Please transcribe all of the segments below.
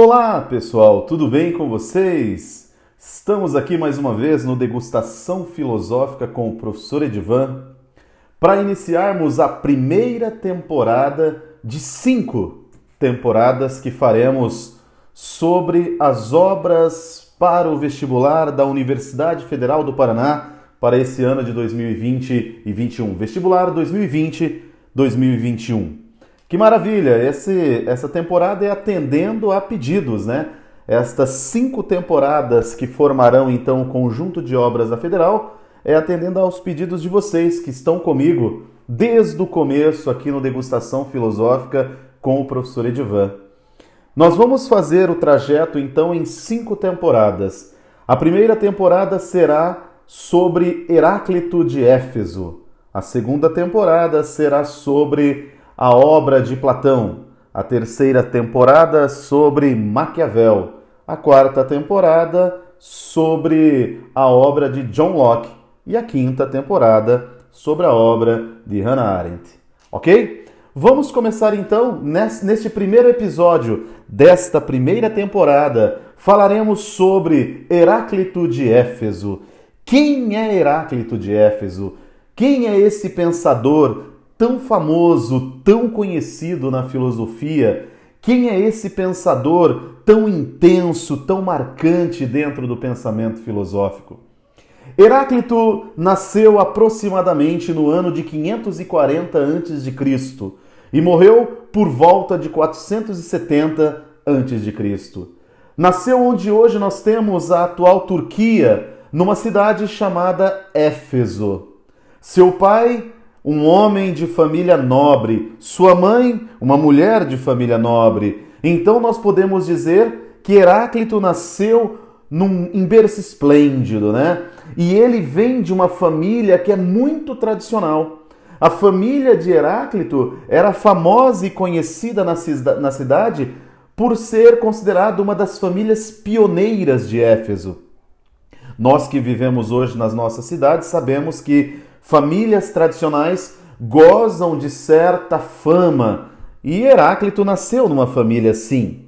Olá, pessoal, tudo bem com vocês? Estamos aqui mais uma vez no Degustação Filosófica com o professor Edivan para iniciarmos a primeira temporada de cinco temporadas que faremos sobre as obras para o vestibular da Universidade Federal do Paraná para esse ano de 2020 e 2021. Vestibular 2020-2021. Que maravilha! Esse, essa temporada é atendendo a pedidos, né? Estas cinco temporadas que formarão então o conjunto de obras da Federal é atendendo aos pedidos de vocês que estão comigo desde o começo aqui no Degustação Filosófica com o professor Edivan. Nós vamos fazer o trajeto então em cinco temporadas. A primeira temporada será sobre Heráclito de Éfeso. A segunda temporada será sobre a obra de Platão, a terceira temporada sobre Maquiavel, a quarta temporada sobre a obra de John Locke e a quinta temporada sobre a obra de Hannah Arendt. Ok? Vamos começar então neste primeiro episódio desta primeira temporada. Falaremos sobre Heráclito de Éfeso. Quem é Heráclito de Éfeso? Quem é esse pensador tão famoso, tão conhecido na filosofia? Quem é esse pensador tão intenso, tão marcante dentro do pensamento filosófico? Heráclito nasceu aproximadamente no ano de 540 a.C. e morreu por volta de 470 a.C. Nasceu onde hoje nós temos a atual Turquia, numa cidade chamada Éfeso. Seu pai um homem de família nobre, sua mãe, uma mulher de família nobre. Então nós podemos dizer que Heráclito nasceu num, em berço esplêndido, né? E ele vem de uma família que é muito tradicional. A família de Heráclito era famosa e conhecida na, na cidade por ser considerada uma das famílias pioneiras de Éfeso. Nós que vivemos hoje nas nossas cidades sabemos que famílias tradicionais gozam de certa fama e Heráclito nasceu numa família assim.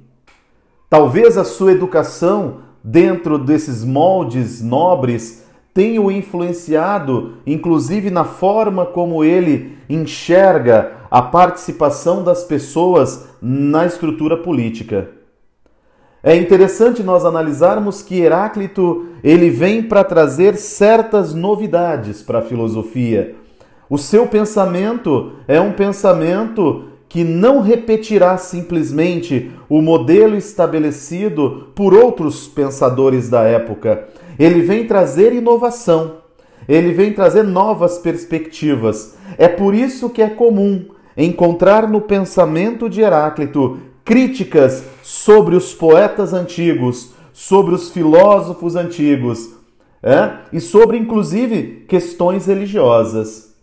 Talvez a sua educação dentro desses moldes nobres tenha o influenciado, inclusive na forma como ele enxerga a participação das pessoas na estrutura política. É interessante nós analisarmos que Heráclito ele vem para trazer certas novidades para a filosofia. O seu pensamento é um pensamento que não repetirá simplesmente o modelo estabelecido por outros pensadores da época. Ele vem trazer inovação, ele vem trazer novas perspectivas. É por isso que é comum encontrar no pensamento de Heráclito críticas sobre os poetas antigos, sobre os filósofos antigos é? e sobre, inclusive, questões religiosas.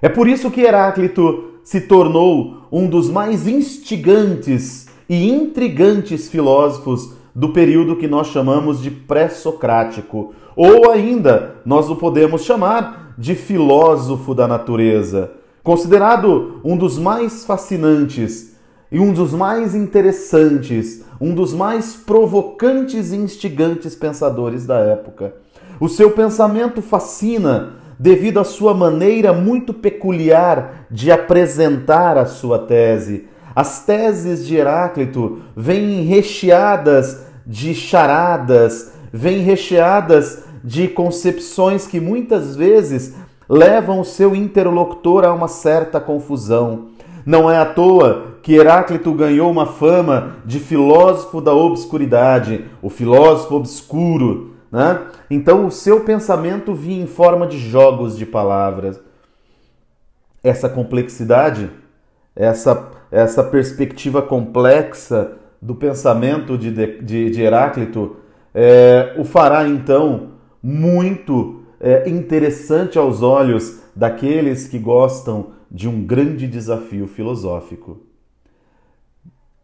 É por isso que Heráclito se tornou um dos mais instigantes e intrigantes filósofos do período que nós chamamos de pré-socrático, ou ainda nós o podemos chamar de filósofo da natureza, considerado um dos mais fascinantes e um dos mais interessantes, um dos mais provocantes e instigantes pensadores da época. O seu pensamento fascina devido à sua maneira muito peculiar de apresentar a sua tese. As teses de Heráclito vêm recheadas de charadas, vêm recheadas de concepções que muitas vezes levam o seu interlocutor a uma certa confusão. Não é à toa que Heráclito ganhou uma fama de filósofo da obscuridade, o filósofo obscuro. Né? Então o seu pensamento vinha em forma de jogos de palavras. Essa complexidade, essa, essa perspectiva complexa do pensamento de, de, de Heráclito é, o fará então muito é, interessante aos olhos daqueles que gostam de um grande desafio filosófico.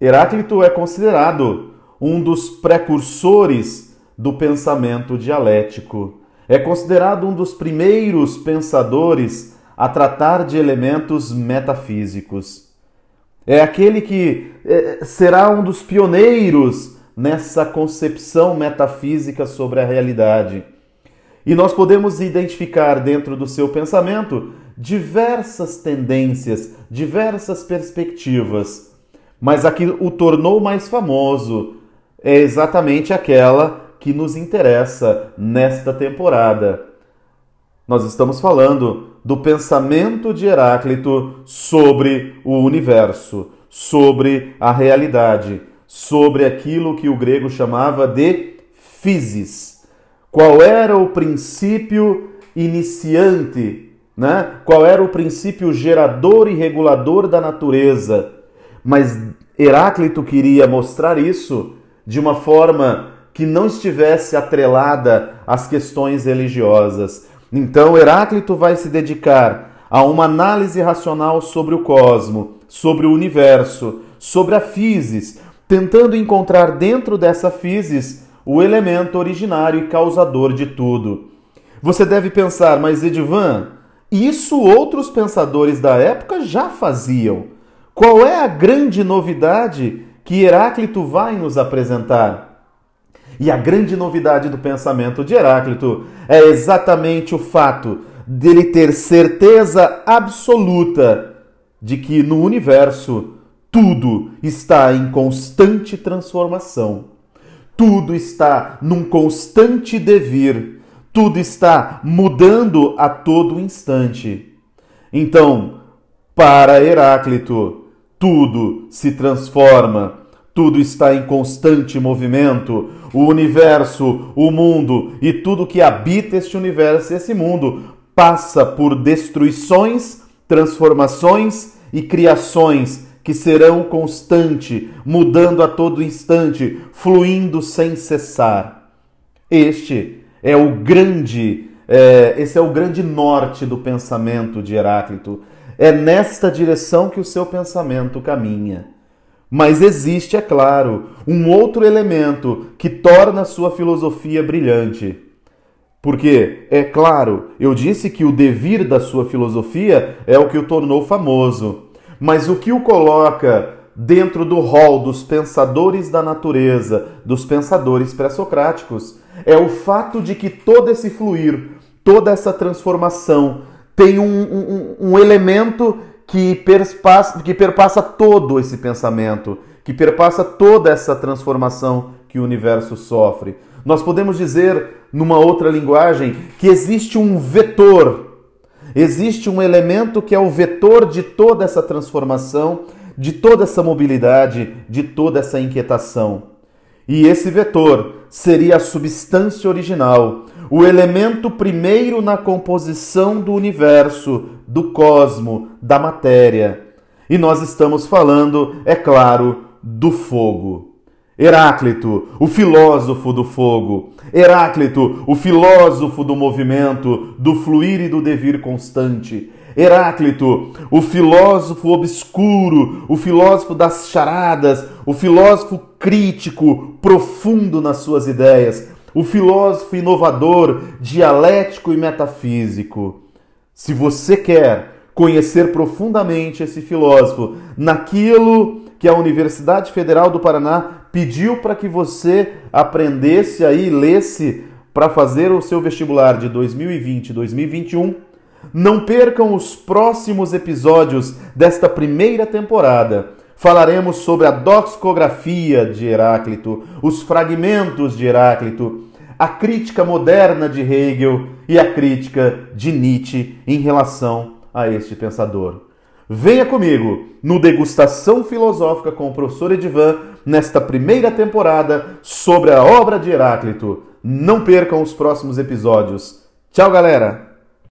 Heráclito é considerado um dos precursores do pensamento dialético. É considerado um dos primeiros pensadores a tratar de elementos metafísicos. é aquele que é, será um dos pioneiros nessa concepção metafísica sobre a realidade. E nós podemos identificar dentro do seu pensamento diversas tendências, diversas perspectivas. Mas a que o tornou mais famoso é exatamente aquela que nos interessa nesta temporada. Nós estamos falando do pensamento de Heráclito sobre o universo, sobre a realidade, sobre aquilo que o grego chamava de physis. Qual era o princípio iniciante, né? Qual era o princípio gerador e regulador da natureza? Mas Heráclito queria mostrar isso de uma forma que não estivesse atrelada às questões religiosas. Então Heráclito vai se dedicar a uma análise racional sobre o cosmo, sobre o universo, sobre a physis, tentando encontrar dentro dessa physis o elemento originário e causador de tudo. Você deve pensar, mas Edivan, isso outros pensadores da época já faziam. Qual é a grande novidade que Heráclito vai nos apresentar? E a grande novidade do pensamento de Heráclito é exatamente o fato dele ter certeza absoluta de que no universo tudo está em constante transformação. Tudo está num constante devir. Tudo está mudando a todo instante. Então, para Heráclito, tudo se transforma, tudo está em constante movimento. O universo, o mundo e tudo que habita este universo esse mundo passa por destruições, transformações e criações que serão constante, mudando a todo instante, fluindo sem cessar. Este é o grande, é, esse é o grande norte do pensamento de Heráclito. É nesta direção que o seu pensamento caminha. Mas existe, é claro, um outro elemento que torna a sua filosofia brilhante. Porque, é claro, eu disse que o devir da sua filosofia é o que o tornou famoso. Mas o que o coloca dentro do rol dos pensadores da natureza, dos pensadores pré-socráticos, é o fato de que todo esse fluir, toda essa transformação tem um, um, um elemento que perpassa, que perpassa todo esse pensamento, que perpassa toda essa transformação que o universo sofre. Nós podemos dizer, numa outra linguagem, que existe um vetor, existe um elemento que é o vetor de toda essa transformação, de toda essa mobilidade, de toda essa inquietação. E esse vetor seria a substância original, o elemento primeiro na composição do universo, do cosmo, da matéria. E nós estamos falando, é claro, do fogo. Heráclito, o filósofo do fogo. Heráclito, o filósofo do movimento, do fluir e do devir constante. Heráclito, o filósofo obscuro, o filósofo das charadas, o filósofo crítico, profundo nas suas ideias, o filósofo inovador, dialético e metafísico. Se você quer conhecer profundamente esse filósofo naquilo que a Universidade Federal do Paraná pediu para que você aprendesse aí, lesse para fazer o seu vestibular de 2020 2021, não percam os próximos episódios desta primeira temporada. Falaremos sobre a doxicografia de Heráclito, os fragmentos de Heráclito, a crítica moderna de Hegel e a crítica de Nietzsche em relação a este pensador. Venha comigo no Degustação Filosófica com o professor Edivan nesta primeira temporada sobre a obra de Heráclito. Não percam os próximos episódios. Tchau, galera!